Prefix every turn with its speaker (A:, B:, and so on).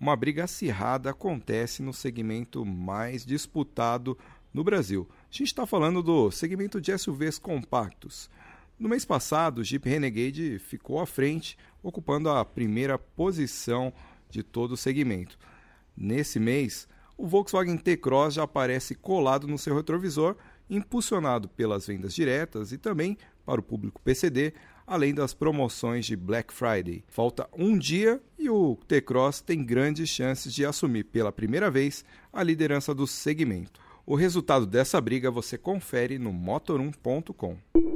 A: uma briga acirrada acontece no segmento mais disputado no Brasil. A gente está falando do segmento de SUVs compactos. No mês passado, o Jeep Renegade ficou à frente, ocupando a primeira posição de todo o segmento. Nesse mês, o Volkswagen T-Cross já aparece colado no seu retrovisor, impulsionado pelas vendas diretas e também para o público PCD, além das promoções de Black Friday. Falta um dia e o T-Cross tem grandes chances de assumir pela primeira vez a liderança do segmento. O resultado dessa briga você confere no motor1.com.